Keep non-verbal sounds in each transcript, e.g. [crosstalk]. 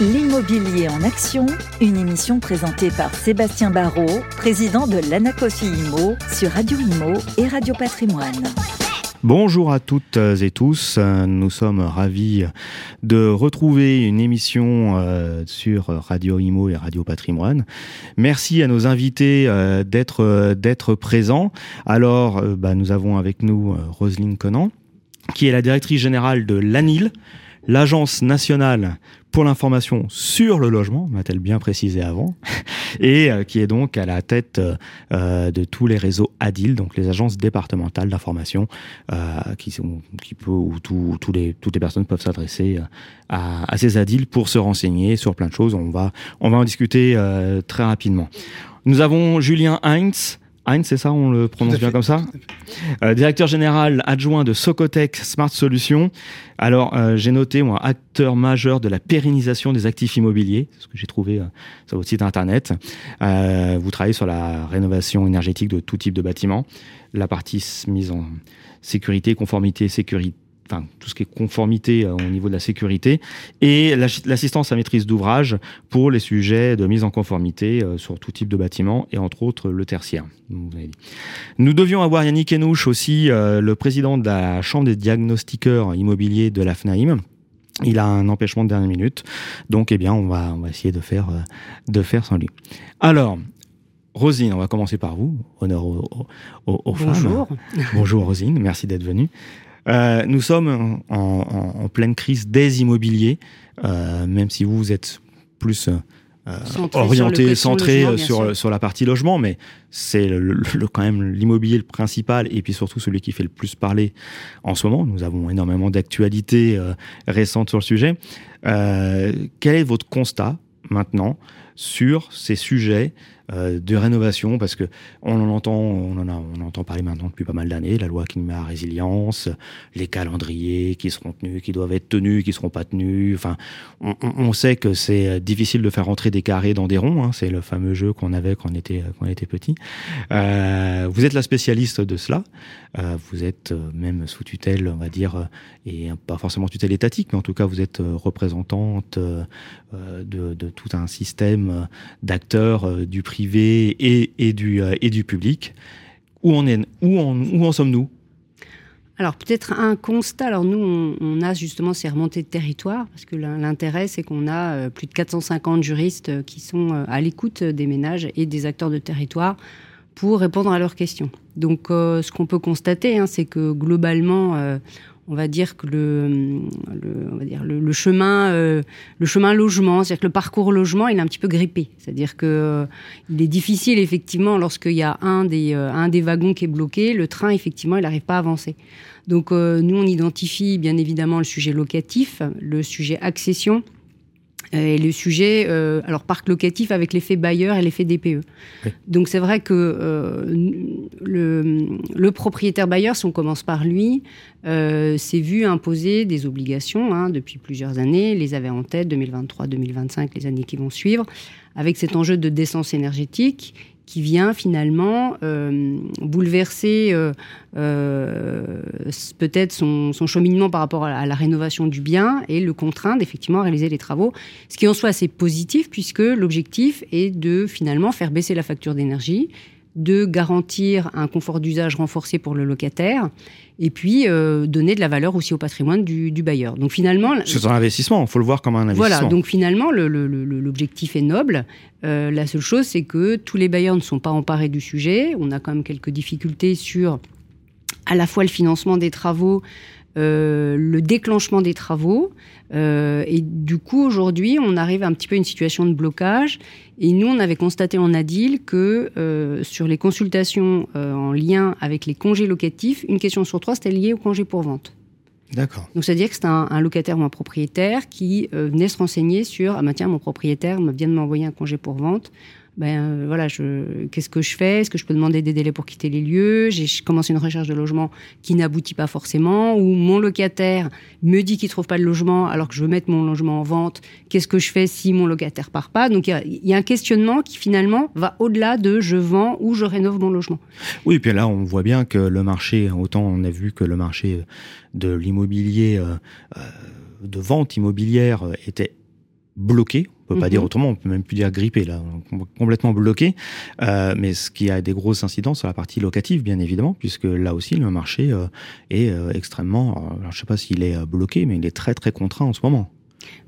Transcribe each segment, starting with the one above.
L'immobilier en action, une émission présentée par Sébastien Barrault, président de l'Anacofi Imo sur Radio Imo et Radio Patrimoine. Bonjour à toutes et tous, nous sommes ravis de retrouver une émission euh, sur Radio Imo et Radio Patrimoine. Merci à nos invités euh, d'être d'être présents. Alors, euh, bah, nous avons avec nous Roselyne Conan, qui est la directrice générale de l'ANIL, l'Agence nationale pour l'information sur le logement, m'a-t-elle bien précisé avant, [laughs] et euh, qui est donc à la tête euh, de tous les réseaux ADIL, donc les agences départementales d'information, euh, qui sont, qui où toutes les personnes peuvent s'adresser à, ces ADIL pour se renseigner sur plein de choses. On va en discuter très rapidement. Nous avons Julien Heinz, Heinz, c'est ça, on le prononce bien comme ça euh, Directeur général adjoint de Socotec Smart Solutions. Alors, euh, j'ai noté, moi, acteur majeur de la pérennisation des actifs immobiliers, c'est ce que j'ai trouvé euh, sur votre site internet. vous travaillez sur la rénovation énergétique de tout type de bâtiments, la partie mise en sécurité, conformité, sécurité enfin, tout ce qui est conformité euh, au niveau de la sécurité, et l'assistance à maîtrise d'ouvrage pour les sujets de mise en conformité euh, sur tout type de bâtiment, et entre autres le tertiaire. Nous devions avoir Yannick Enouche aussi, euh, le président de la Chambre des diagnostiqueurs immobiliers de la FNAIM. Il a un empêchement de dernière minute, donc eh bien on va, on va essayer de faire, de faire sans lui. Alors, Rosine, on va commencer par vous. Honneur aux, aux, Bonjour. Bonjour Rosine, merci d'être venue. Euh, nous sommes en, pleine crise des immobiliers, euh, même si vous, vous êtes plus euh, orienté, centré sur, sur, la partie logement, mais c'est le, quand même l'immobilier le principal et puis surtout celui qui fait le plus parler en ce moment. Nous avons énormément d'actualités récentes sur le sujet. quel est votre constat maintenant sur ces sujets euh, de rénovation parce que on en entend, on en, a, on entend parler maintenant depuis pas mal d'années, la loi qui met à résilience, les calendriers qui seront tenus, qui doivent être tenus, qui seront pas tenus. Enfin, on, on sait que c'est difficile de faire rentrer des carrés dans des ronds. Hein, c'est le fameux jeu qu'on avait quand on était quand on était petit. Euh, vous êtes la spécialiste de cela. Euh, vous êtes euh, même sous tutelle, on va dire, euh, et pas forcément tutelle étatique, mais en tout cas vous êtes représentante de, de tout un système d'acteurs du privé et, et, du, public. Où en, sommes-nous? Alors peut-être un constat. Alors nous, on, a justement ces remontées de territoire parce que l'intérêt, c'est qu'on a plus de 450 juristes qui sont à l'écoute des ménages et des acteurs de territoire pour répondre à leurs questions. Donc, euh, ce qu'on peut constater, hein, c'est que globalement, euh, on va dire que le, le on va dire le, chemin, euh, le chemin logement, c'est-à-dire que le parcours logement, il est un petit peu grippé. C'est-à-dire que il est difficile effectivement lorsqu'il y a un des un des wagons qui est bloqué, le train effectivement, il n'arrive pas à avancer. Donc, nous, on identifie bien évidemment le sujet locatif, le sujet accession et le sujet, euh, alors parc locatif avec l'effet bailleur et l'effet DPE. Donc c'est vrai que euh, le, le, propriétaire bailleur, si on commence par lui, euh, s'est vu imposer des obligations hein, depuis plusieurs années, les avait en tête 2023, 2025, les années qui vont suivre, avec cet enjeu de décence énergétique qui vient finalement euh, bouleverser euh, euh, peut-être son, cheminement par rapport à la, rénovation du bien et le contraindre effectivement à réaliser les travaux. Ce qui en soit assez positif puisque l'objectif est de finalement faire baisser la facture d'énergie, de garantir un confort d'usage renforcé pour le locataire et puis euh, donner de la valeur aussi au patrimoine du, bailleur. Donc finalement, c'est un investissement. Il faut le voir comme un investissement. Voilà. Donc finalement, l'objectif est noble. Euh, la seule chose, c'est que tous les bailleurs ne sont pas emparés du sujet. On a quand même quelques difficultés sur à la fois le financement des travaux, euh, le déclenchement des travaux. Euh, et du coup, aujourd'hui, on arrive un petit peu à une situation de blocage. Et nous, on avait constaté en ADIL que euh, sur les consultations en lien avec les congés locatifs, une question sur trois, c'était lié au congé pour vente. D'accord. Donc, c'est-à-dire que c'est un, locataire ou un propriétaire qui venait se renseigner sur Ah, ben tiens, mon propriétaire vient de m'envoyer un congé pour vente ben euh, voilà, qu'est-ce que je fais? Est-ce que je peux demander des délais pour quitter les lieux? J'ai commencé une recherche de logement qui n'aboutit pas forcément, ou mon locataire me dit qu'il trouve pas de logement alors que je veux mettre mon logement en vente. Qu'est-ce que je fais si mon locataire part pas? Donc il y, a, un questionnement qui finalement va au-delà de je vends ou je rénove mon logement. Oui, puis là on voit bien que le marché, autant on a vu que le marché de l'immobilier, euh, euh, de vente immobilière était bloqué. On peut pas Mhm. dire autrement, on peut même plus dire grippé là, complètement bloqué. Euh, mais ce qui a des grosses incidences sur la partie locative, bien évidemment, puisque là aussi le marché euh, est euh, extrêmement. Alors, je sais pas s'il est bloqué, mais il est très très contraint en ce moment.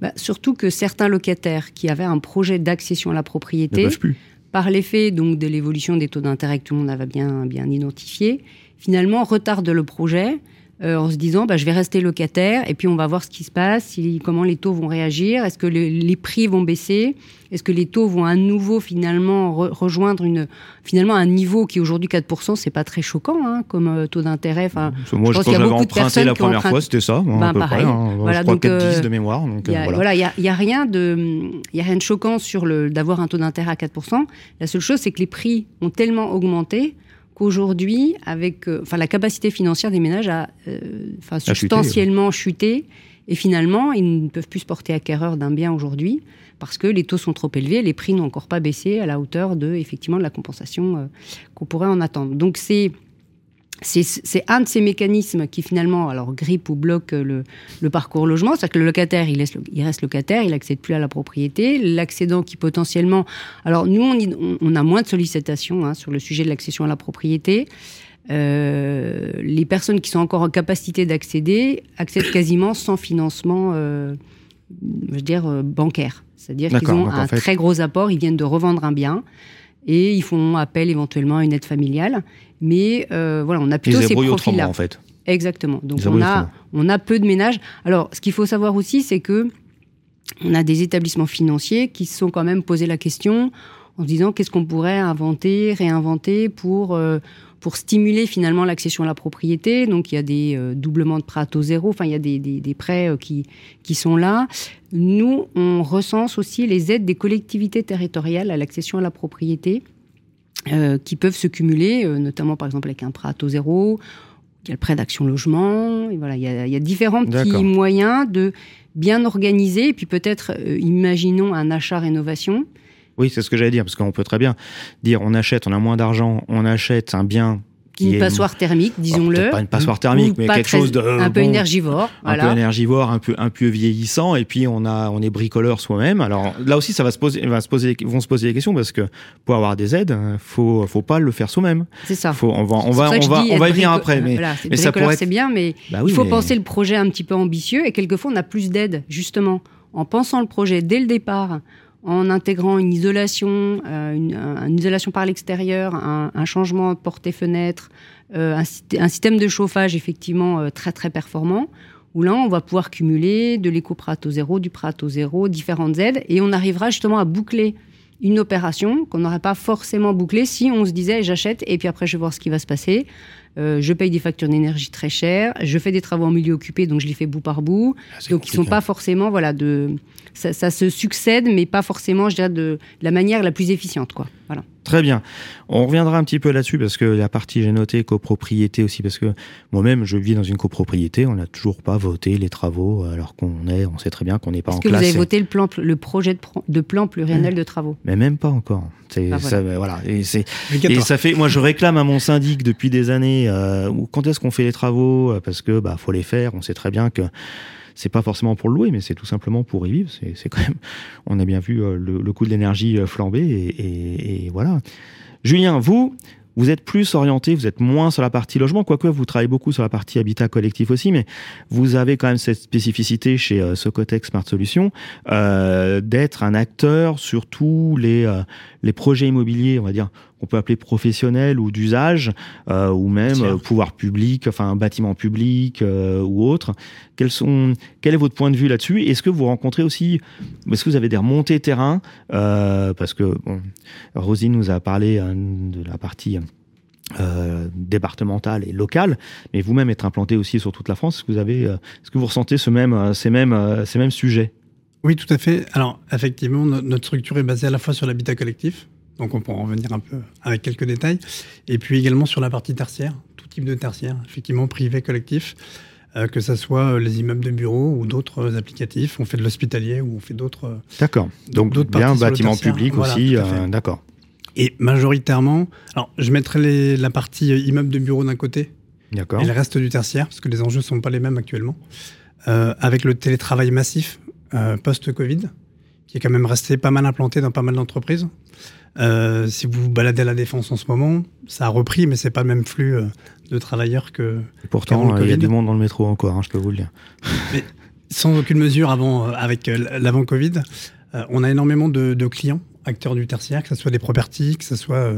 Bah, surtout que certains locataires qui avaient un projet d'accession à la ne propriété, peuvent plus. par l'effet donc de l'évolution des taux d'intérêt que tout le monde avait bien, bien identifié, finalement retardent le projet euh, en se disant bah, je vais rester locataire et puis on va voir ce qui se passe, si- comment les taux vont réagir, est-ce que le- les prix vont baisser, est-ce que les taux vont à nouveau finalement re- rejoindre une, finalement un niveau qui aujourd'hui 4%, c'est pas très choquant hein, comme euh, taux d'intérêt? Enfin, Moi, je je pense qu'il y a beaucoup de personnes la première fois, c'était ça, Ben, à peu pareil. près. hein. Voilà, je crois donc, peut-être euh, 10 de mémoire. Donc, y euh, a, voilà. voilà, il y a, il y a rien de, il a rien de choquant sur le d'avoir un taux d'intérêt à 4%. La seule chose, c'est que les prix ont tellement augmenté qu'aujourd'hui, avec, euh, enfin, la capacité financière des ménages a, euh, enfin, chuté, substantiellement chuté. Et finalement, ils ne peuvent plus se porter acquéreur d'un bien aujourd'hui parce que les taux sont trop élevés, les prix n'ont encore pas baissé à la hauteur de effectivement de la compensation euh, qu'on pourrait en attendre. Donc c'est c'est un de ces mécanismes qui finalement alors grippe ou bloque le, le parcours logement, c'est-à-dire que le locataire il, laisse, il reste locataire, il accède plus à la propriété, l'accédant qui potentiellement, alors nous on, a moins de sollicitations hein, sur le sujet de l'accession à la propriété. Euh, les personnes qui sont encore en capacité d'accéder accèdent quasiment sans financement, euh, je veux dire euh, bancaire, c'est-à-dire qu'ils ont en un fait- très gros apport, ils viennent de revendre un bien et ils font appel éventuellement à une aide familiale. Mais euh, voilà, on a plutôt ces profils-là. en fait. Exactement. Donc on a, on a peu de ménages. Alors, ce qu'il faut savoir aussi, c'est que on a des établissements financiers qui se sont quand même posé la question en se disant qu'est-ce qu'on pourrait inventer, réinventer pour euh, pour stimuler finalement l'accession à la propriété. Donc il y a des euh, doublements de prêts à taux zéro. Enfin, il y a des, des, des prêts euh, qui qui sont là. Nous, on recense aussi les aides des collectivités territoriales à l'accession à la propriété euh, qui peuvent se cumuler, euh, notamment par exemple avec un prêt à taux zéro. Il y a le prêt d'action logement. Et voilà, il y a, il y a différents petits moyens de bien organiser. Et puis peut-être, imaginons un achat-rénovation. Oui, c'est ce que j'allais dire, parce qu'on peut très bien dire on achète, on a moins d'argent, on achète un bien qui Une passoire thermique, Alors, disons-le. pas une passoire thermique, mais quelque très- chose de un peu bon, énergivore. un peu énergivore, un peu un peu vieillissant, et puis on a on est bricoleur soi-même. Alors là aussi, ça va se poser, va se poser, vont se poser des questions parce que pour avoir des aides, faut faut pas le faire soi-même. C'est ça. Faut on va on va on va on y venir après, mais voilà, mais ça pourrait être- c'est bien, mais bah oui, il faut mais- penser le projet un petit peu ambitieux et quelquefois on a plus d'aide justement en pensant le projet dès le départ, en intégrant une isolation, euh, une, un- une isolation par l'extérieur, un, changement de portée-fenêtre, euh, un, syst- un système de chauffage effectivement euh, très très performant. Où là, on va pouvoir cumuler de taux zéro, du taux zéro, différentes aides, et on arrivera justement à boucler une opération qu'on n'aurait pas forcément bouclée si on se disait j'achète et puis après je vais voir ce qui va se passer. Euh, je paye des factures d'énergie très chères, je fais des travaux en milieu occupé, donc je les fais bout par bout. Ah, Donc ils sont compliqué. pas forcément voilà de ça, ça se succède, mais pas forcément je dirais de la manière la plus efficiente quoi. Voilà. Très bien. On reviendra un petit peu là-dessus parce que la partie, j'ai noté copropriété aussi, parce que moi-même, je vis dans une copropriété, on n'a toujours pas voté les travaux alors qu'on est, on sait très bien qu'on n'est pas Est-ce en que vous classe. avez voté le plan le projet de, plan pluriannuel de travaux Mais même pas encore. C'est, Ah, ça, voilà. Et c'est, Et Obligatoire. ça fait, moi, je réclame à mon syndic depuis des années. Euh, quand est-ce qu'on fait les travaux? Parce que bah faut les faire. On sait très bien que c'est pas forcément pour le louer, mais c'est tout simplement pour y vivre. C'est, quand même. On a bien vu euh, le, le coût de l'énergie euh, flamber et, voilà. Julien, vous. Vous êtes plus orienté, vous êtes moins sur la partie logement, quoique vous travaillez beaucoup sur la partie habitat collectif aussi, mais vous avez quand même cette spécificité chez euh, Socotec Smart Solutions euh, d'être un acteur sur tous les projets immobiliers, on va dire, qu'on peut appeler professionnels ou d'usage, euh, ou même euh, pouvoir public, enfin bâtiment public euh, ou autre. Quels sont, quel est votre point de vue là-dessus? Est-ce que vous rencontrez aussi, est-ce que vous avez des remontées terrain? Parce que bon, Rosine nous a parlé euh, de la partie euh, départementale et locale, mais vous-même être implanté aussi sur toute la France. Est-ce que vous avez, euh, est-ce que vous ressentez ce même, euh, ces mêmes, ces mêmes sujets? Oui, tout à fait. Alors, effectivement, no- notre structure est basée à la fois sur l'habitat collectif, donc on pourra en revenir un peu avec quelques détails, et puis également sur la partie tertiaire, tout type de tertiaire, effectivement privé, collectif, euh, que ce soit euh, les immeubles de bureaux ou d'autres euh, applicatifs. On fait de l'hospitalier ou on fait d'autres. D'accord. Donc D'autres bien bâtiment public Voilà, aussi. euh, D'accord. Et majoritairement, alors je mettrai les- la partie immeuble de bureau d'un côté D'accord. et le reste du tertiaire, parce que les enjeux ne sont pas les mêmes actuellement. Euh, avec le télétravail massif post-Covid, qui est quand même resté pas mal implanté dans pas mal d'entreprises. Euh, si vous vous baladez à la défense en ce moment, ça a repris, mais c'est pas le même flux euh, de travailleurs que. Et pourtant, il y a du monde dans le métro encore, hein, je peux vous le dire. Mais sans aucune mesure avant, avec l'avant Covid, on a énormément de, de, clients, acteurs du tertiaire, que ce soit des properties, que ce soit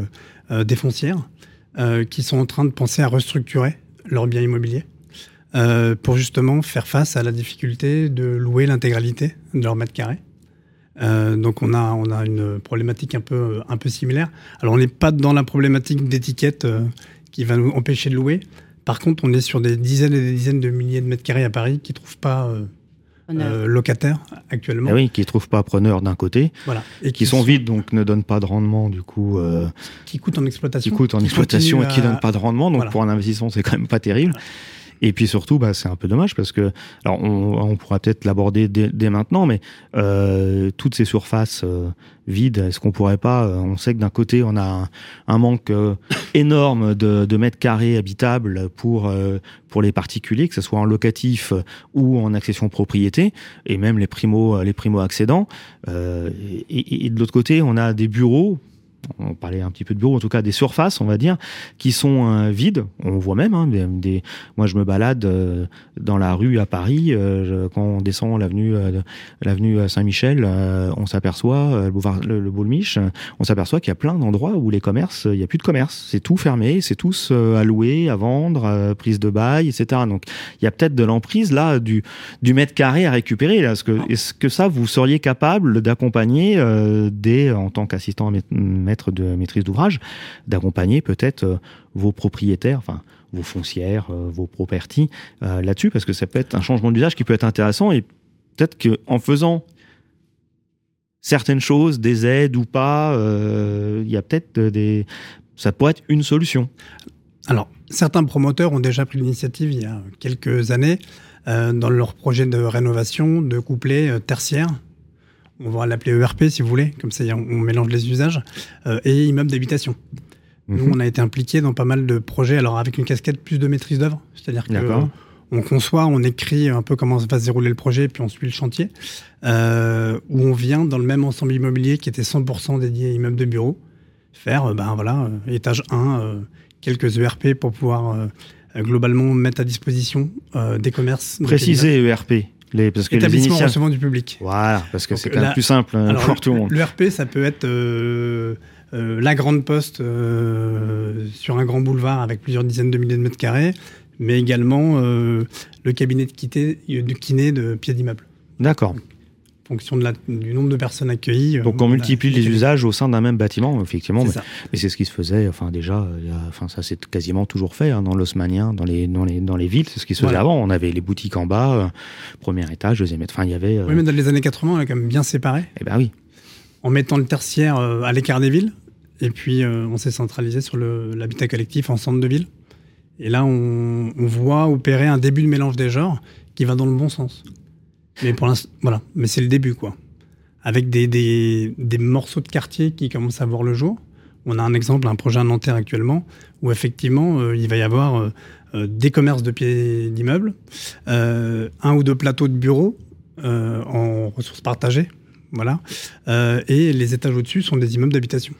des foncières, qui sont en train de penser à restructurer leurs biens immobiliers. Euh, pour justement faire face à la difficulté de louer l'intégralité de leur mètre carré. Euh, donc on a, on a une problématique un peu, un peu similaire. Alors on n'est pas dans la problématique d'étiquette euh, qui va nous empêcher de louer. Par contre, on est sur des dizaines et des dizaines de milliers de mètres carrés à Paris qui ne trouvent pas euh, locataires actuellement. Ah oui, qui ne trouvent pas preneurs d'un côté, voilà. et qui, sont, vides, donc ne donnent pas de rendement du coup. qui coûtent en exploitation. Qui coûtent en exploitation et qui ne donnent pas de rendement, donc pour un investissement c'est quand même pas terrible. Et puis surtout, bah, c'est un peu dommage parce que, alors on, on pourra peut-être l'aborder dès, maintenant, mais euh, toutes ces surfaces euh, vides, est-ce qu'on pourrait pas euh, On sait que d'un côté, on a un, manque euh, énorme de, de, mètres carrés habitables pour pour les particuliers, que ce soit en locatif ou en accession propriété, et même les primo les primo accédants. et, et de l'autre côté, on a des bureaux on parlait un petit peu de bureau, en tout cas des surfaces, on va dire, qui sont euh, vides. On voit même, hein, des, moi je me balade euh, dans la rue à Paris, euh, quand on descend l'avenue Saint-Michel, on s'aperçoit, le boulevard le, Boulmiche, on s'aperçoit qu'il y a plein d'endroits où les commerces, il n'y a plus de commerce, c'est tout fermé, c'est tous à louer, à vendre, prise de bail, etc. Donc il y a peut-être de l'emprise là du, mètre carré à récupérer. Est-ce que, ça, vous seriez capable d'accompagner des, en tant qu'assistant de maîtrise d'ouvrage, d'accompagner peut-être euh, vos propriétaires, enfin vos foncières, euh, vos properties euh, là-dessus, parce que ça peut être un changement d'usage qui peut être intéressant et peut-être qu'en faisant certaines choses, des aides ou pas, il y a peut-être des, ça pourrait être une solution. Alors, certains promoteurs ont déjà pris l'initiative il y a quelques années dans leur projet de rénovation de coupler tertiaire on va l'appeler ERP si vous voulez, comme ça on, mélange les usages, euh, et immeuble d'habitation. Nous, mhm. on a été impliqué dans pas mal de projets, alors avec une casquette plus de maîtrise d'œuvre, c'est-à-dire qu'on on conçoit, on écrit un peu comment va se dérouler le projet, puis on suit le chantier, euh, où on vient dans le même ensemble immobilier qui était 100% dédié à immeuble de bureau, faire, euh, ben voilà, étage 1, quelques ERP pour pouvoir globalement mettre à disposition des commerces. Préciser ERP. Les, parce que Établissement les recevant du public. Voilà, parce que c'est quand même plus simple hein, pour tout le monde. L'ERP, ça peut être euh, euh, la grande poste euh, sur un grand boulevard avec plusieurs dizaines de milliers de mètres carrés, mais également le cabinet de, kiné, de kiné de pied d'immeuble. D'accord fonction de la, du nombre de personnes accueillies. Euh, Donc on multiplie les usages au sein d'un même bâtiment, effectivement. Mais, mais c'est ce qui se faisait, enfin déjà, enfin ça c'est quasiment toujours fait hein, dans l'osmanien, dans les, dans les dans les villes, c'est ce qui se faisait avant. On avait les boutiques en bas, euh, premier étage, deuxième étage. Enfin il y avait. Euh, oui, mais dans les années 80, on quand même bien séparé. Eh ben oui. En mettant le tertiaire à l'écart des villes, et puis on s'est centralisé sur l'habitat collectif en centre de ville. Et là, on, on voit opérer un début de mélange des genres qui va dans le bon sens. Mais pour voilà. Mais c'est le début, quoi. Avec des, morceaux de quartier qui commencent à voir le jour. On a un exemple, un projet à Nanterre actuellement, où effectivement, euh, il va y avoir euh, euh, des commerces de pieds d'immeubles, un ou deux plateaux de bureaux en ressources partagées, voilà. et les étages au-dessus sont des immeubles d'habitation.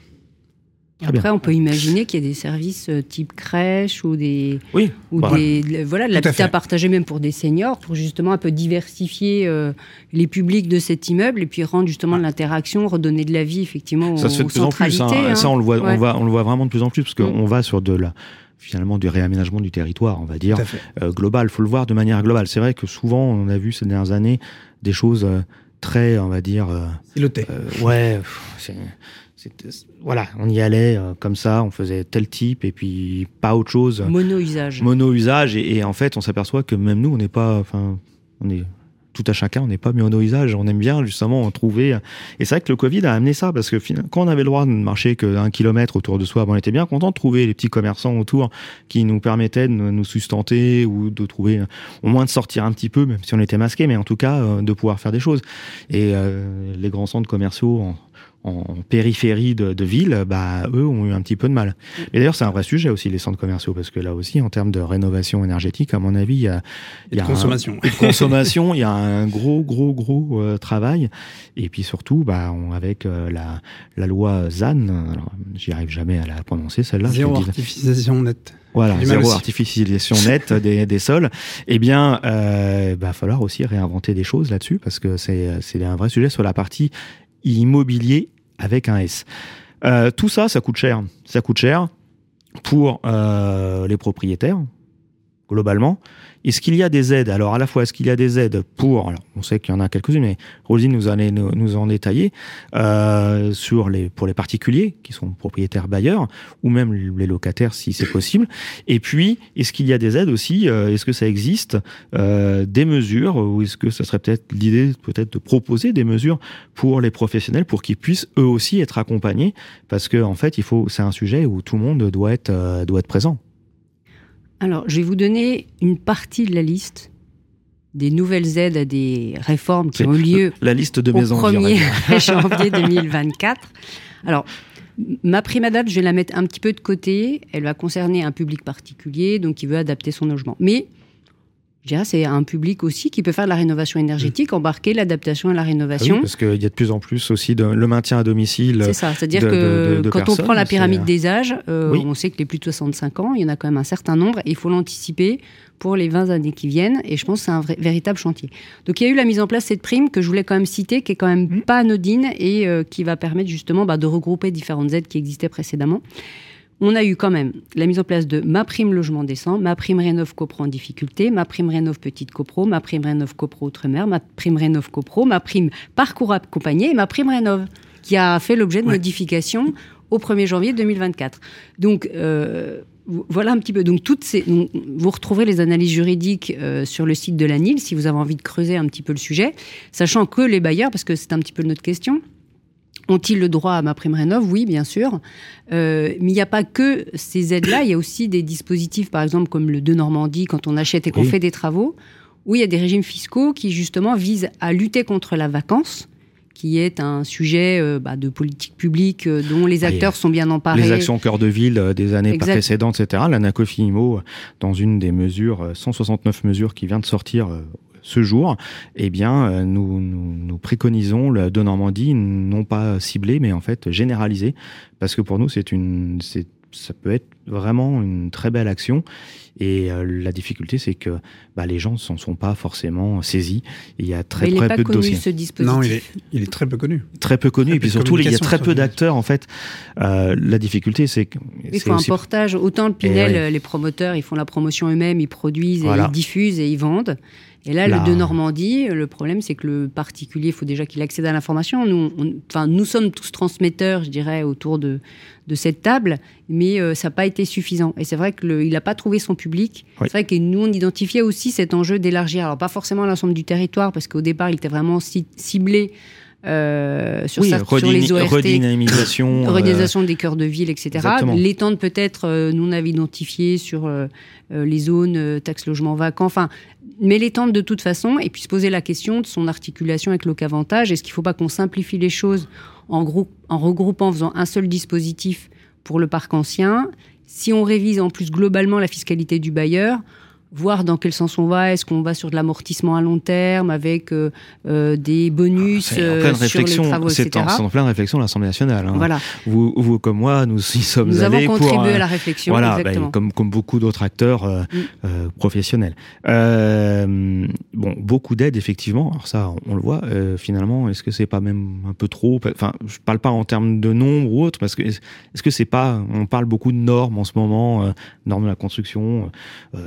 Après, on peut imaginer qu'il y a des services euh, type crèche ou des, oui, ou bah, des, voilà, de l'habitat partagé même pour des seniors, pour justement un peu diversifier euh, les publics de cet immeuble et puis rendre justement l'interaction, redonner de la vie effectivement ça aux, se fait de plus en plus. Hein. Hein. Ça, on le voit, on, va, on le voit vraiment de plus en plus parce qu'on mm. va sur de la finalement du réaménagement du territoire, on va dire euh, global. Faut le voir de manière globale. C'est vrai que souvent, on a vu ces dernières années des choses euh, très, on va dire, euh, euh ouais, voilà, on y allait euh, comme ça, on faisait tel type et puis pas autre chose. Mono usage. Mono usage et, en fait, on s'aperçoit que même nous, on n'est pas, enfin, on est tout à chacun, on n'est pas mono usage. On aime bien justement trouver. Et c'est vrai que le Covid a amené ça parce que quand on avait le droit de marcher qu'un kilomètre autour de soi, on était bien content de trouver les petits commerçants autour qui nous permettaient de nous sustenter ou de trouver au moins de sortir un petit peu, même si on était masqué, mais en tout cas euh, de pouvoir faire des choses. Et euh, les grands centres commerciaux en périphérie de, de ville, bah, eux ont eu un petit peu de mal. Et d'ailleurs, c'est un vrai sujet aussi, les centres commerciaux, parce que là aussi, en termes de rénovation énergétique, à mon avis, il y a, il y a consommation. Un, consommation, il y a un gros, gros, gros euh, travail. Et puis surtout, bah, on, avec euh, la, la loi ZAN, j'y arrive jamais à la prononcer, celle-là. Zéro artificialisation nette. Voilà, zéro artificialisation nette des, des, sols. Eh bien, euh, va falloir aussi réinventer des choses là-dessus parce que c'est c'est un vrai sujet sur la partie immobilier avec un S. Euh, tout ça, ça coûte cher. Ça coûte cher pour euh, les propriétaires, globalement. Est-ce qu'il y a des aides? Alors, à la fois, est-ce qu'il y a des aides pour... Alors, on sait qu'il y en a quelques-unes, mais Rosine nous, allait nous, nous en détailler. Euh, sur les, pour les particuliers, qui sont propriétaires bailleurs, ou même les locataires, si c'est possible. Et puis, est-ce qu'il y a des aides aussi euh, Est-ce que ça existe euh, Des mesures Ou est-ce que ça serait peut-être l'idée peut-être de proposer des mesures pour les professionnels, pour qu'ils puissent eux aussi être accompagnés? Parce que en fait, il faut, c'est un sujet où tout le monde doit être, euh, doit être présent. Alors, je vais vous donner une partie de la liste des nouvelles aides à des réformes qui ont lieu [laughs] la liste de mes au 1er [laughs] janvier 2024. Alors, ma prime date, je vais la mettre un petit peu de côté. Elle va concerner un public particulier, donc qui veut adapter son logement. Mais je dirais c'est un public aussi qui peut faire de la rénovation énergétique, embarquer l'adaptation et la rénovation. Ah oui, parce qu'il y a de plus en plus aussi de, le maintien à domicile. C'est ça, c'est-à-dire que quand on prend la pyramide des âges, euh, on sait que les plus de 65 ans, il y en a quand même un certain nombre, et il faut l'anticiper pour les 20 années qui viennent, et je pense que c'est un vrai, véritable chantier. Donc il y a eu la mise en place de cette prime que je voulais quand même citer, qui est quand même mmh. pas anodine et euh, qui va permettre justement bah, de regrouper différentes aides qui existaient précédemment on a eu quand même la mise en place de ma prime logement décent, ma prime rénov copro en difficulté, ma prime rénov petite copro, ma prime rénov copro outre-mer, ma prime rénov copro, ma prime parcours accompagné et ma prime rénov qui a fait l'objet de modifications au 1er janvier 2024. Donc euh, voilà un petit peu. Donc toutes ces, vous retrouverez les analyses juridiques euh, sur le site de la NIL si vous avez envie de creuser un petit peu le sujet, sachant que les bailleurs, parce que c'est un petit peu notre question, ont-ils le droit à ma prime rénov? Oui, bien sûr. Euh, mais il n'y a pas que ces aides-là. Il y a aussi des dispositifs, par exemple, comme le de Normandie, quand on achète et qu'on fait des travaux, où il y a des régimes fiscaux qui, justement, visent à lutter contre la vacance qui est un sujet euh, bah, de politique publique euh, dont les acteurs sont bien emparés. Les actions cœur de ville des années précédentes, etc. L'ANACOFIMO, dans une des mesures, 169 mesures qui vient de sortir ce jour, eh bien, euh, nous, nous, préconisons le de Normandie non pas ciblé, mais en fait généralisé, parce que pour nous, c'est une, c'est, ça peut être vraiment une très belle action. Et euh, la difficulté, c'est que bah, les gens ne s'en sont pas forcément saisis. Il y a très, très peu de dossiers. Ce dispositif. Non, il est, il est, très peu connu. Très peu connu. et puis surtout, il y a très peu d'acteurs. En fait, euh, la difficulté, c'est que. Il faut un portage. Autant le Pinel, les promoteurs, ils font la promotion eux-mêmes, ils produisent, et ils diffusent et ils vendent. Et là, le de Normandie, le problème, c'est que le particulier, il faut déjà qu'il accède à l'information. Nous, enfin, nous sommes tous transmetteurs, je dirais, autour de, de cette table, mais euh, ça n'a pas été suffisant. Et c'est vrai qu'il n'a pas trouvé son public. C'est vrai que nous, on identifiait aussi cet enjeu d'élargir, alors pas forcément l'ensemble du territoire, parce qu'au départ, il était vraiment ciblé euh, sur, ça, sur, les ORT, redynamisation, [coughs] redynamisation des cœurs de ville, etc. L'étendre peut-être, euh, nous on avait identifié sur euh, les zones taxes logement vacant, enfin, mais l'étendre de toute façon, et puis se poser la question de son articulation avec l'Ocavantage. Est-ce qu'il ne faut pas qu'on simplifie les choses en, en regroupant, en faisant un seul dispositif pour le parc ancien? Si on révise en plus globalement la fiscalité du bailleur, voir dans quel sens on va. Est-ce qu'on va sur de l'amortissement à long terme avec euh, euh des bonus ah, euh, sur les travaux, etc. C'est en, pleine réflexion l'Assemblée nationale. Hein. Voilà. Vous, vous, comme moi, nous y sommes nous allés avons contribué pour, à la réflexion. Voilà, ben, comme, comme beaucoup d'autres acteurs euh, mm. euh professionnels. bon, beaucoup d'aides, effectivement. Alors ça, on, le voit. finalement, est-ce que c'est pas même un peu trop? Enfin, je parle pas en termes de nombre ou autre, parce que est-ce que c'est pas On parle beaucoup de normes en ce moment, normes de la construction.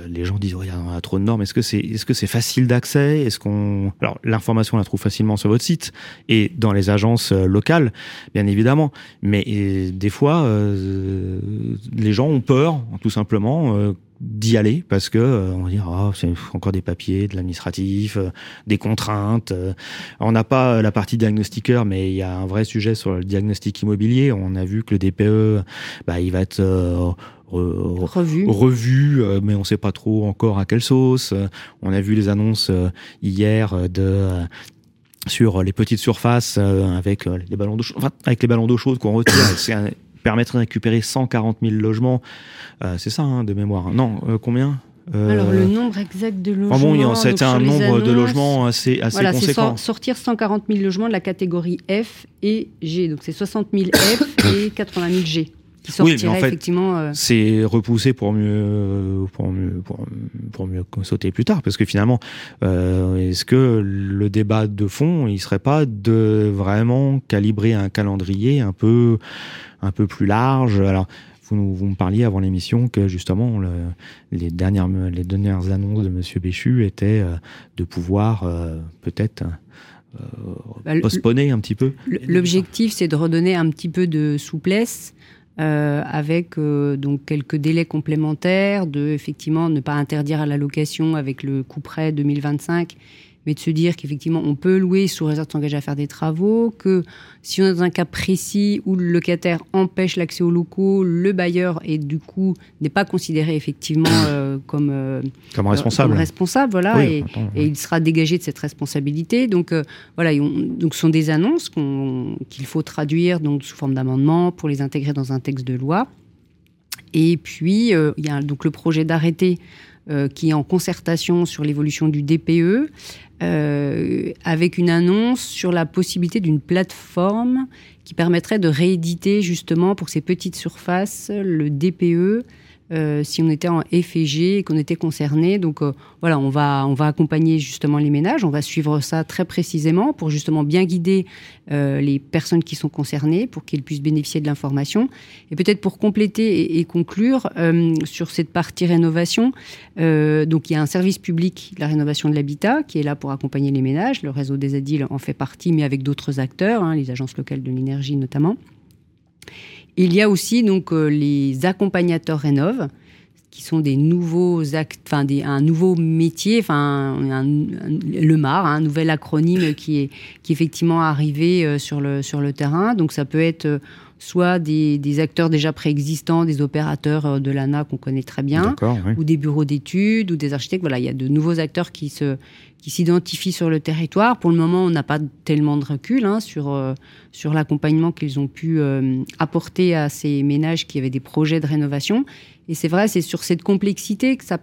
les gens disent il y a trop de normes. Est-ce que c'est est-ce que c'est facile d'accès? Est-ce qu'on alors l'information on la trouve facilement sur votre site et dans les agences euh, locales, bien évidemment. Mais des fois, euh, les gens ont peur, tout simplement. Euh, d'y aller parce que on va dire oh, c'est encore des papiers, de l'administratif, des contraintes. on n'a pas la partie diagnostiqueur, mais il y a un vrai sujet sur le diagnostic immobilier. On a vu que le DPE, bah, il va être revu, revu euh, mais on sait pas trop encore à quelle sauce. On a vu les annonces euh, hier de sur les petites surfaces avec les ballons d'eau enfin, avec les ballons d'eau chaude qu'on retire permettrait de récupérer 140 000 logements. Euh, c'est ça, hein, de mémoire. Non, euh, combien euh, Alors le nombre exact de logements. Enfin bon, c'était un nombre de logements assez, assez voilà, conséquent. sortir 140 000 logements de la catégorie F et G. Donc c'est 60 000 F et [coughs] 80 000 G oui, mais en fait, effectivement. C'est repoussé pour mieux, pour mieux, pour, mieux sauter plus tard, parce que finalement, euh, est-ce que le débat de fond, il serait pas de vraiment calibrer un calendrier un peu, un peu plus large Alors, vous, vous me parliez avant l'émission que justement le, les dernières les dernières annonces de Monsieur Béchu étaient euh, de pouvoir euh, peut-être euh, bah, postponer un petit peu. L'objectif, c'est de redonner un petit peu de souplesse euh, avec euh, donc quelques délais complémentaires de effectivement ne pas interdire à la location avec le coup prêt 2025 mais de se dire qu'effectivement, on peut louer sous réserve de s'engager à faire des travaux, que si on est dans un cas précis où le locataire empêche l'accès aux locaux, le bailleur et du coup n'est pas considéré effectivement euh, [coughs] comme, euh, comme responsable. Comme responsable, voilà, et, il sera dégagé de cette responsabilité. Donc euh, voilà, donc ce sont des annonces qu'il faut traduire donc sous forme d'amendement pour les intégrer dans un texte de loi. Et puis il y a donc le projet d'arrêté qui est en concertation sur l'évolution du DPE. Euh, avec une annonce sur la possibilité d'une plateforme qui permettrait de rééditer justement pour ces petites surfaces le DPE euh, si on était en FG et qu'on était concerné. Donc euh, voilà, on va, on va accompagner justement les ménages, on va suivre ça très précisément pour justement bien guider euh, les personnes qui sont concernées pour qu'elles puissent bénéficier de l'information. Et peut-être pour compléter et, conclure sur cette partie rénovation, donc il y a un service public de la rénovation de l'habitat qui est là pour accompagner les ménages. Le réseau des ADIL en fait partie, mais avec d'autres acteurs, hein, les agences locales de l'énergie notamment. Il y a aussi donc euh, les accompagnateurs rénov qui sont des nouveaux actes, enfin un nouveau métier, enfin le MAR, un nouvel acronyme qui est qui est effectivement arrivé euh, sur le sur le terrain. Donc ça peut être euh, soit des, des acteurs déjà préexistants, des opérateurs de l'ANA qu'on connaît très bien, ou des bureaux d'études, ou des architectes. Voilà, il y a de nouveaux acteurs qui se qui s'identifient sur le territoire. Pour le moment, on n'a pas tellement de recul hein, sur, euh, sur l'accompagnement qu'ils ont pu euh, apporter à ces ménages qui avaient des projets de rénovation. Et c'est vrai, c'est sur cette complexité que ça,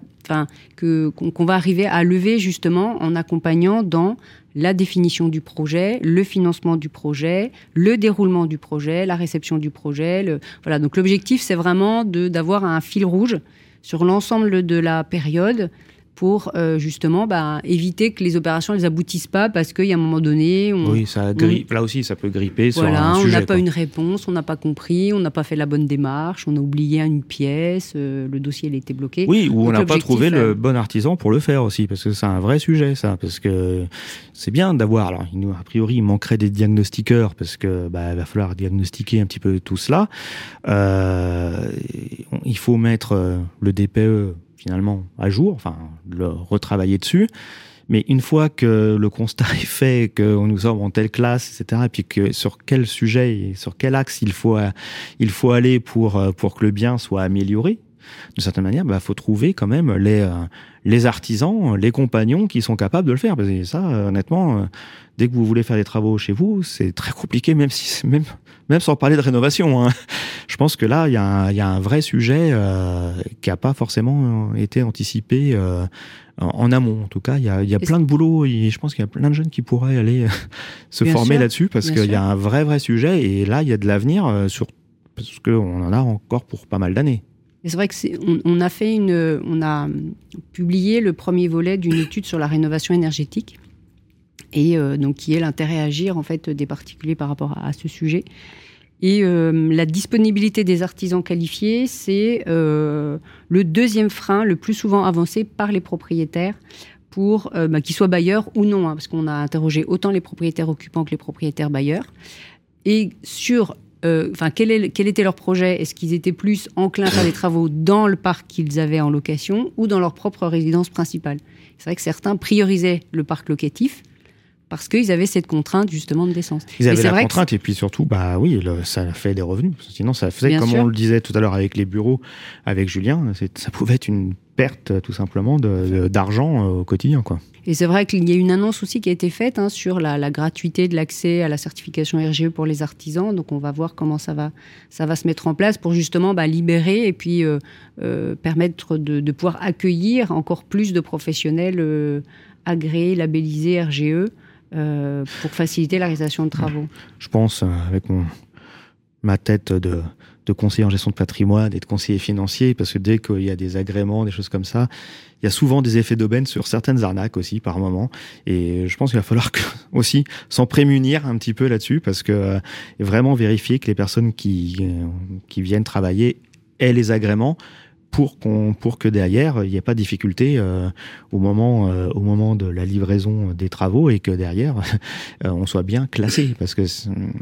que qu'on va arriver à lever justement en accompagnant dans la définition du projet, le financement du projet, le déroulement du projet, la réception du projet. Voilà. Donc l'objectif, c'est vraiment d'avoir un fil rouge sur l'ensemble de la période pour euh, justement bah, éviter que les opérations ne aboutissent pas parce qu'il y a un moment donné. oui, ça grippe, là aussi, ça peut gripper sur un sujet. On n'a pas une réponse, on n'a pas compris, on n'a pas fait la bonne démarche, on a oublié une pièce, euh, le dossier il a été bloqué. Oui, ou on n'a pas trouvé le euh, bon artisan pour le faire aussi, parce que c'est un vrai sujet, ça. Parce que c'est bien d'avoir. Alors, a priori, il manquerait des diagnostiqueurs, parce que bah, va falloir diagnostiquer un petit peu tout cela. il faut mettre le DPE finalement à jour, enfin le retravailler dessus. Mais une fois que le constat [laughs] est fait, que nous sommes en telle classe, etc., et puis que sur quel sujet et sur quel axe il faut, il faut aller pour, pour que le bien soit amélioré, de certaine manière, il bah, faut trouver quand même les, les artisans, les compagnons qui sont capables de le faire. Parce que ça, honnêtement, dès que vous voulez faire des travaux chez vous, c'est très compliqué, même si même même sans parler de rénovation. Hein. [laughs] Je pense que là, il y, y, a un vrai sujet euh, qui n'a pas forcément été anticipé euh, en, amont. En tout cas, il y a, y a plein de boulot et je pense qu'il y a plein de jeunes qui pourraient aller [laughs] se former là-dessus parce qu'il y a un vrai vrai sujet et là, il y a de l'avenir euh, sur parce qu'on en a encore pour pas mal d'années. C'est vrai que on, a publié le premier volet d'une étude sur la rénovation énergétique et euh, donc qui est l'intérêt à agir en fait des particuliers par rapport à, ce sujet. Et euh, la disponibilité des artisans qualifiés, c'est euh, le deuxième frein le plus souvent avancé par les propriétaires pour bah, qu'ils soient bailleurs ou non, hein, parce qu'on a interrogé autant les propriétaires occupants que les propriétaires bailleurs. Et sur enfin, quel, quel, était leur projet? Est-ce qu'ils étaient plus enclins à faire des travaux dans le parc qu'ils avaient en location ou dans leur propre résidence principale? C'est vrai que certains priorisaient le parc locatif parce qu'ils avaient cette contrainte justement de décence. Ils avaient la contrainte et puis surtout, bah oui, ça fait des revenus. Sinon, ça faisait, comme on le disait tout à l'heure avec les bureaux, avec Julien, ça pouvait être une perte tout simplement d'argent euh, au quotidien. Quoi. Et c'est vrai qu'il y a une annonce aussi qui a été faite hein, sur la, gratuité de l'accès à la certification RGE pour les artisans. Donc on va voir comment ça va, ça va se mettre en place pour justement bah, libérer et puis euh, euh, permettre de, pouvoir accueillir encore plus de professionnels euh, agréés, labellisés RGE pour faciliter la réalisation de travaux. Je pense, avec ma tête de de conseiller en gestion de patrimoine, d'être conseiller financier, parce que dès qu'il y a des agréments, des choses comme ça, il y a souvent des effets d'aubaine sur certaines arnaques aussi par moment. Et je pense qu'il va falloir [laughs] aussi s'en prémunir un petit peu là-dessus, parce que euh, vraiment vérifier que les personnes qui, euh, qui viennent travailler aient les agréments pour qu'on pour que derrière il n'y ait pas de difficulté euh, au moment euh, au moment de la livraison des travaux et que derrière [laughs] euh, on soit bien classé parce que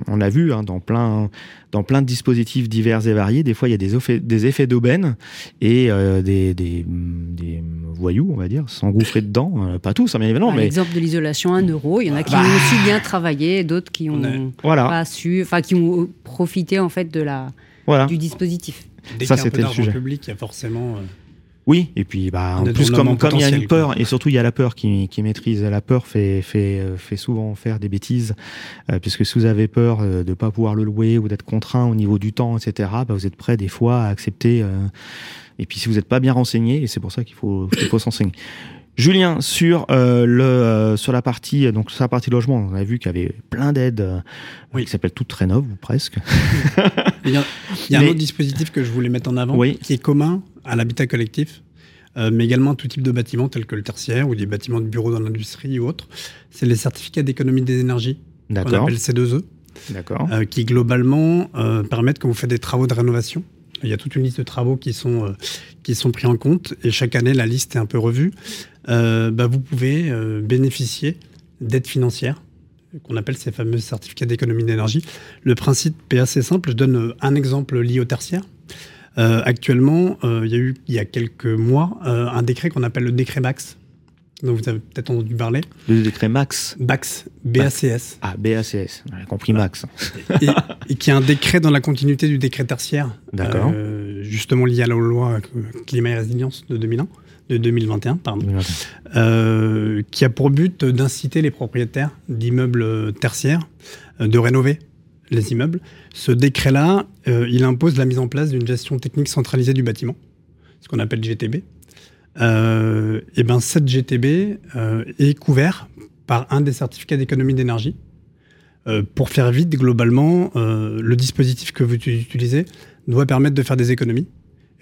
on a vu hein, dans plein dans plein de dispositifs divers et variés des fois il y a des effets des effets d'aubaine et des, des, des voyous on va dire s'engouffrer dedans pas tous hein, bien évidemment mais l'exemple de l'isolation un euro il y en a qui bah. ont aussi bien travaillé d'autres qui ont voilà. pas su enfin qui ont profité en fait de la voilà. du dispositif Dès ça, c'était le sujet. public, il y a forcément. Euh, oui, et puis bah, en plus, comme, comme il y a une peur, et surtout il y a la peur qui, qui maîtrise. La peur fait, fait, euh, fait souvent faire des bêtises, euh, puisque si vous avez peur de ne pas pouvoir le louer ou d'être contraint au niveau du temps, etc., bah, vous êtes prêt des fois à accepter. et puis si vous n'êtes pas bien renseigné, et c'est pour ça qu'il faut, qu'il faut s'enseigner. Julien, sur euh, le euh, sur la partie donc sur la partie logement, on a vu qu'il y avait plein d'aides euh, oui. qui s'appellent toutes rénov ou presque. [laughs] il y a, un autre dispositif que je voulais mettre en avant qui est commun à l'habitat collectif. mais également à tout type de bâtiments tels que le tertiaire ou des bâtiments de bureaux dans l'industrie ou autres. C'est les certificats d'économie d'énergie qu'on appelle C2E, qui globalement permettent quand vous faites des travaux de rénovation, il y a toute une liste de travaux qui sont, qui sont pris en compte et chaque année la liste est un peu revue. Euh, bah, vous pouvez euh, bénéficier d'aides financières qu'on appelle ces fameux certificats d'économie d'énergie. Le principe est assez simple. Je donne euh, un exemple lié au tertiaire. actuellement, il y a eu il y a quelques mois un décret qu'on appelle le décret Max, dont vous avez peut-être entendu parler. Le décret Max Bax, BACS. Ah, BACS, on a compris Max. et, qui est un décret dans la continuité du décret tertiaire. Justement lié à la loi climat et résilience de 2001 de 2021, pardon, euh, qui a pour but d'inciter les propriétaires d'immeubles tertiaires euh, de rénover les immeubles. Ce décret-là, euh, il impose la mise en place d'une gestion technique centralisée du bâtiment, ce qu'on appelle GTB. et ben cette GTB est couvert par un des certificats d'économie d'énergie. pour faire vite, globalement, le dispositif que vous utilisez doit permettre de faire des économies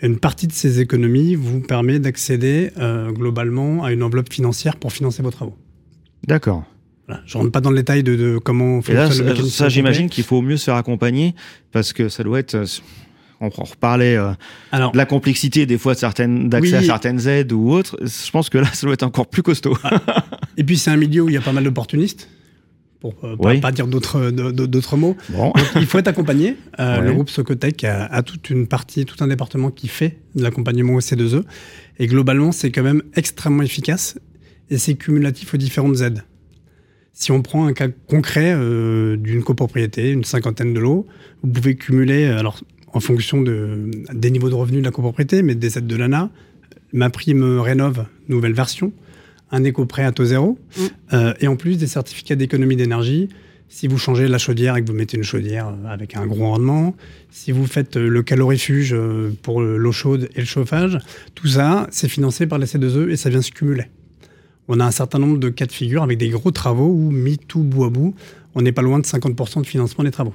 une partie de ces économies vous permet d'accéder euh, globalement à une enveloppe financière pour financer vos travaux. D'accord. Je ne rentre pas dans le détail de, comment on fait là, Ça, j'imagine qu'il faut mieux se faire accompagner parce que ça doit être. Euh, on reparlait euh, de la complexité des fois certaines d'accès à certaines aides ou autres. Je pense que là, ça doit être encore plus costaud. Et puis c'est un milieu où il y a pas mal d'opportunistes pour ne pas, dire d'autres d'autres mots. il faut être accompagné. Euh, le groupe Socotec a, toute une partie, tout un département qui fait de l'accompagnement au C2E. Et globalement, c'est quand même extrêmement efficace et c'est cumulatif aux différentes aides. Si on prend un cas concret euh, d'une copropriété, une cinquantaine de lots, vous pouvez cumuler, alors en fonction de, des niveaux de revenus de la copropriété, mais des aides de l'ANA, ma prime rénove, nouvelle version, un éco-prêt à taux zéro, mm. euh, et en plus des certificats d'économie d'énergie. Si vous changez la chaudière et que vous mettez une chaudière euh, avec un gros rendement, si vous faites euh, le calorifuge pour l'eau chaude et le chauffage, tout ça, c'est financé par les C2E et ça vient se cumuler. On a un certain nombre de cas de figure avec des gros travaux où, mis tout bout à bout, on n'est pas loin de 50% de financement des travaux.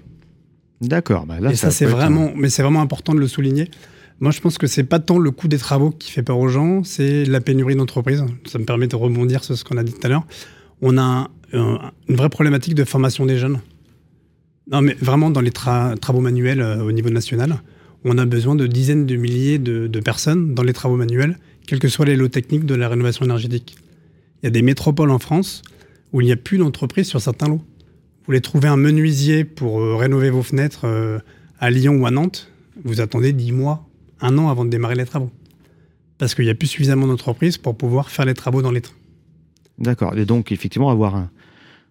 D'accord. Bah et ça, c'est vraiment, mais c'est vraiment important de le souligner. Moi, je pense que c'est pas tant le coût des travaux qui fait peur aux gens, c'est la pénurie d'entreprises. Ça me permet de rebondir sur ce qu'on a dit tout à l'heure. On a une vraie problématique de formation des jeunes. Non, mais vraiment, dans les travaux manuels euh, au niveau national, on a besoin de dizaines de milliers de, personnes dans les travaux manuels, quels que soient les lots techniques de la rénovation énergétique. Il y a des métropoles en France où il n'y a plus d'entreprises sur certains lots. Vous voulez trouver un menuisier pour euh, rénover vos fenêtres euh, à Lyon ou à Nantes, vous attendez 10 mois un an avant de démarrer les travaux. Parce qu'il n'y a plus suffisamment d'entreprises pour pouvoir faire les travaux dans les temps. D'accord. Et donc, effectivement, avoir un,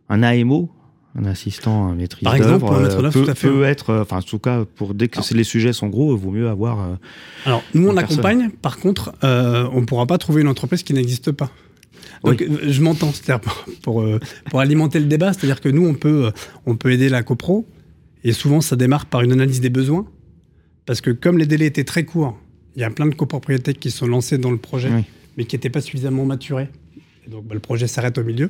un AMO, un assistant un maîtrise Par exemple, pour un maître peut, tout à fait. peut être, euh, enfin, en tout cas, pour dès que les sujets sont gros, il vaut mieux avoir. Euh, Alors, nous, on accompagne. Par contre, euh, on ne pourra pas trouver une entreprise qui n'existe pas. Donc, je m'entends, c'est-à-dire pour, pour, alimenter le débat, c'est-à-dire que nous, on peut, on peut aider la copro, et souvent, ça démarre par une analyse des besoins, parce que comme les délais étaient très courts, il y a plein de copropriétés qui sont lancées dans le projet, mais qui n'étaient pas suffisamment maturés. Et donc, bah, le projet s'arrête au milieu.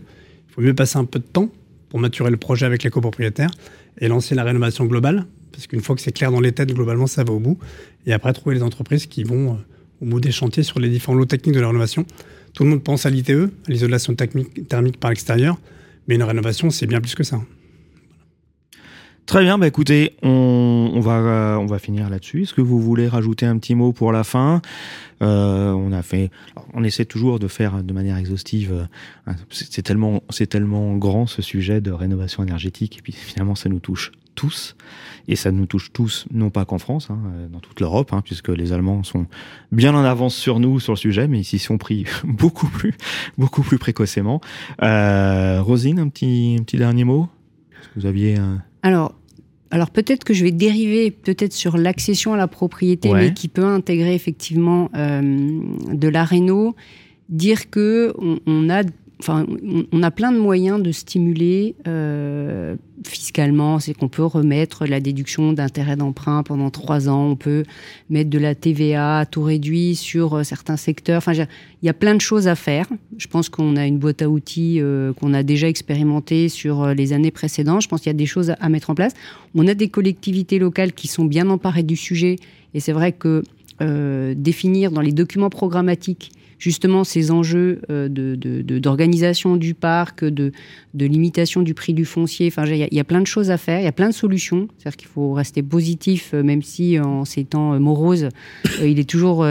Il faut mieux passer un peu de temps pour maturer le projet avec les copropriétaires et lancer la rénovation globale, parce qu'une fois que c'est clair dans les têtes, globalement, ça va au bout. Et après, trouver les entreprises qui vont euh, au bout des chantiers sur les différents lots techniques de la rénovation. Tout le monde pense à l'ITE, à l'isolation thermique par l'extérieur, mais une rénovation, c'est bien plus que ça. Très bien, bah écoutez, on, va, on va finir là-dessus. Est-ce que vous voulez rajouter un petit mot pour la fin? Euh, On a fait, on essaie toujours de faire de manière exhaustive. Euh, c'est tellement, c'est tellement grand ce sujet de rénovation énergétique, et puis finalement ça nous touche tous, et ça nous touche tous, non pas qu'en France, hein, dans toute l'Europe, hein, puisque les Allemands sont bien en avance sur nous sur le sujet, mais ils s'y sont pris [laughs] beaucoup plus, beaucoup plus précocement. Euh, Rosine, un petit, un petit dernier mot? Vous aviez alors, alors peut-être que je vais dériver peut-être sur l'accession à la propriété, mais qui peut intégrer effectivement euh, de la réno, dire que on a enfin, on a plein de moyens de stimuler euh, fiscalement. C'est qu'on peut remettre la déduction d'intérêt d'emprunt pendant trois ans. On peut mettre de la TVA à taux réduit sur euh, certains secteurs. Enfin, il y a plein de choses à faire. Je pense qu'on a une boîte à outils euh, qu'on a déjà expérimentée sur les années précédentes. Je pense qu'il y a des choses à mettre en place. On a des collectivités locales qui sont bien emparées du sujet. Et c'est vrai que définir dans les documents programmatiques justement ces enjeux euh, d'organisation du parc, de, limitation du prix du foncier. Enfin, il y, a plein de choses à faire, il y a plein de solutions. C'est-à-dire qu'il faut rester positif, euh, même si en ces temps euh, moroses, il est toujours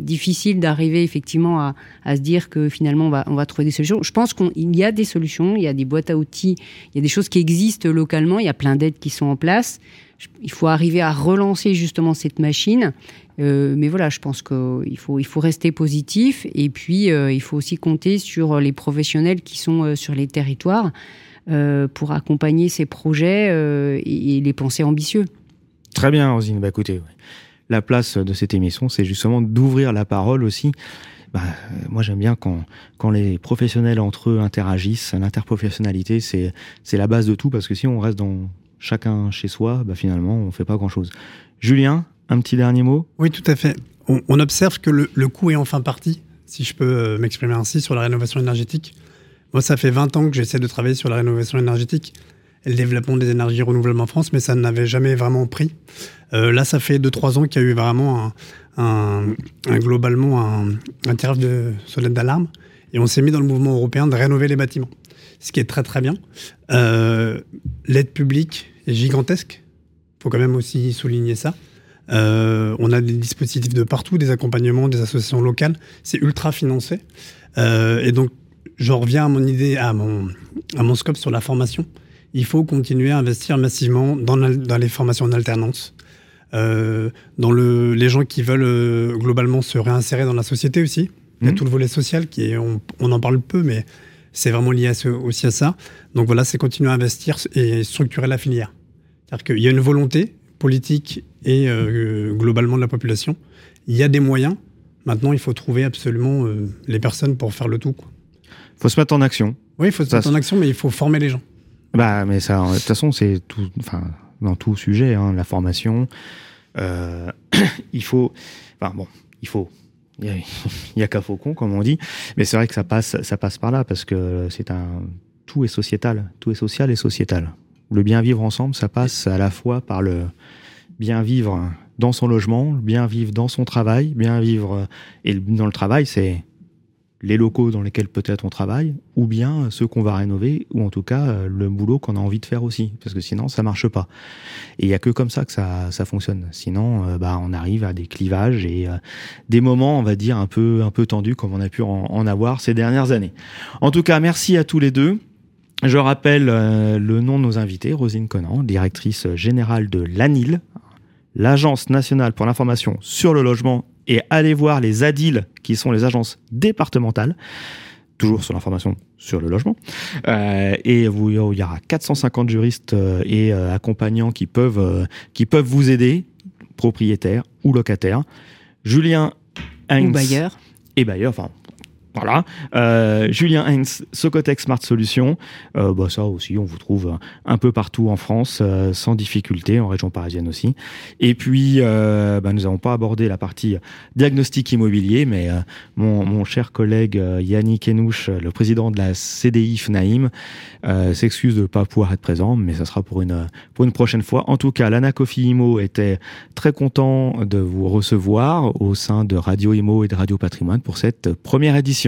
difficile d'arriver effectivement à, se dire que finalement on va, on va trouver des solutions. Je pense qu'il y a des solutions, il y a des boîtes à outils, il y a des choses qui existent localement, il y a plein d'aides qui sont en place. Il faut arriver à relancer justement cette machine euh, mais voilà, je pense qu'il faut, il faut rester positif et puis euh, il faut aussi compter sur les professionnels qui sont euh, sur les territoires pour accompagner ces projets et, les penser ambitieux. Très bien, Rosine. Bah, écoutez, la place de cette émission, c'est justement d'ouvrir la parole aussi. Bah, moi, j'aime bien quand, les professionnels entre eux interagissent. L'interprofessionnalité, c'est, c'est la base de tout parce que si on reste dans chacun chez soi, bah, finalement, on ne fait pas grand-chose. Julien, un petit dernier mot? Oui, tout à fait. On, observe que le, le, coût est enfin parti, si je peux euh, m'exprimer ainsi, sur la rénovation énergétique. Moi, ça fait 20 ans que j'essaie de travailler sur la rénovation énergétique et le développement des énergies renouvelables en France, mais ça n'avait jamais vraiment pris. Euh, là, ça fait 2-3 ans qu'il y a eu vraiment un, globalement un, tirage de sonnette d'alarme et on s'est mis dans le mouvement européen de rénover les bâtiments, ce qui est très très bien. Euh, l'aide publique est gigantesque, il faut quand même aussi souligner ça. Euh, on a des dispositifs de partout, des accompagnements, des associations locales. C'est ultra financé. Euh, et donc, j'en reviens à mon idée, à mon, à mon scope sur la formation. Il faut continuer à investir massivement dans, dans les formations en alternance. Euh, dans le, les gens qui veulent globalement se réinsérer dans la société aussi. Il y a mmh. tout le volet social qui est, on, on en parle peu, mais c'est vraiment lié aussi à ça. Donc voilà, c'est continuer à investir et structurer la filière. C'est-à-dire qu'il y a une volonté politique et euh, globalement de la population. Il y a des moyens. Maintenant, il faut trouver absolument euh, les personnes pour faire le tout. Il faut se mettre en action. Oui, il faut se mettre en action, mais il faut former les gens. Bah, mais ça, de toute façon, c'est tout, enfin, dans tout sujet, hein, la formation. Euh, [clears throat] il faut, enfin bon, il faut. [laughs] Il y a, qu'à faucon, comme on dit. Mais c'est vrai que ça passe, ça passe par là parce que c'est un, tout est sociétal, tout est social et sociétal. Le bien vivre ensemble, ça passe à la fois par le, bien vivre dans son logement, bien vivre dans son travail, bien vivre. Et dans le travail, c'est les locaux dans lesquels peut-être on travaille, ou bien ceux qu'on va rénover, ou en tout cas le boulot qu'on a envie de faire aussi, parce que sinon ça marche pas. Et il y a que comme ça que ça, ça fonctionne. Sinon, euh, bah on arrive à des clivages et euh, des moments, on va dire un peu un peu tendus comme on a pu en, avoir ces dernières années. En tout cas, merci à tous les deux. Je rappelle euh, le nom de nos invités, Rosine Conan, directrice générale de l'ANIL, l'Agence nationale pour l'information sur le logement et allez voir les ADIL, qui sont les agences départementales, toujours sur l'information sur le logement. Euh, et vous, il y aura 450 juristes euh, et euh, accompagnants qui peuvent, qui peuvent vous aider, propriétaires ou locataires. Julien Heinz, ou bailleur. Et bailleur, enfin, Voilà. Euh, Julien Heinz, Socotec Smart Solutions. Euh, bah, ça aussi, on vous trouve un peu partout en France, euh, sans difficulté, en région parisienne aussi. Et puis, bah, nous n'avons pas abordé la partie diagnostic immobilier, mais mon, mon, cher collègue Yannick Enouche, le président de la CDI FNAIM, s'excuse de ne pas pouvoir être présent, mais ça sera pour une, pour une prochaine fois. En tout cas, l'ANA Coffee Imo était très content de vous recevoir au sein de Radio Imo et de Radio Patrimoine pour cette première édition.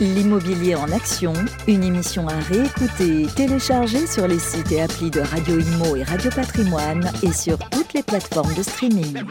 L'immobilier en action, une émission à réécouter et télécharger sur les sites et applis de Radio Imo et Radio Patrimoine et sur toutes les plateformes de streaming.